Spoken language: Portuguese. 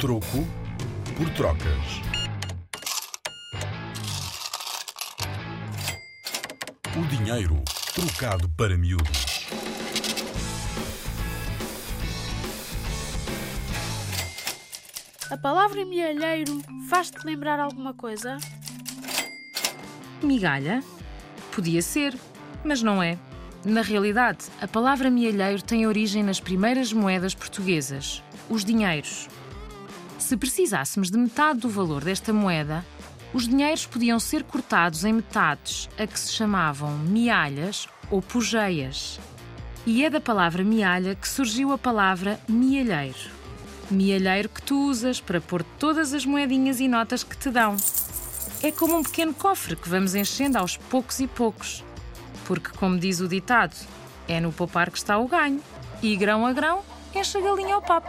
Troco por trocas. O dinheiro trocado para miúdos. A palavra mielheiro faz-te lembrar alguma coisa? Migalha? Podia ser, mas não é. Na realidade, a palavra mielheiro tem origem nas primeiras moedas portuguesas, os dinheiros. Se precisássemos de metade do valor desta moeda, os dinheiros podiam ser cortados em metades, a que se chamavam mialhas ou pujeias. E é da palavra mialha que surgiu a palavra mielheiro. Mielheiro que tu usas para pôr todas as moedinhas e notas que te dão. É como um pequeno cofre que vamos enchendo aos poucos e poucos. Porque, como diz o ditado, é no poupar que está o ganho. E grão a grão, enche a galinha ao papo.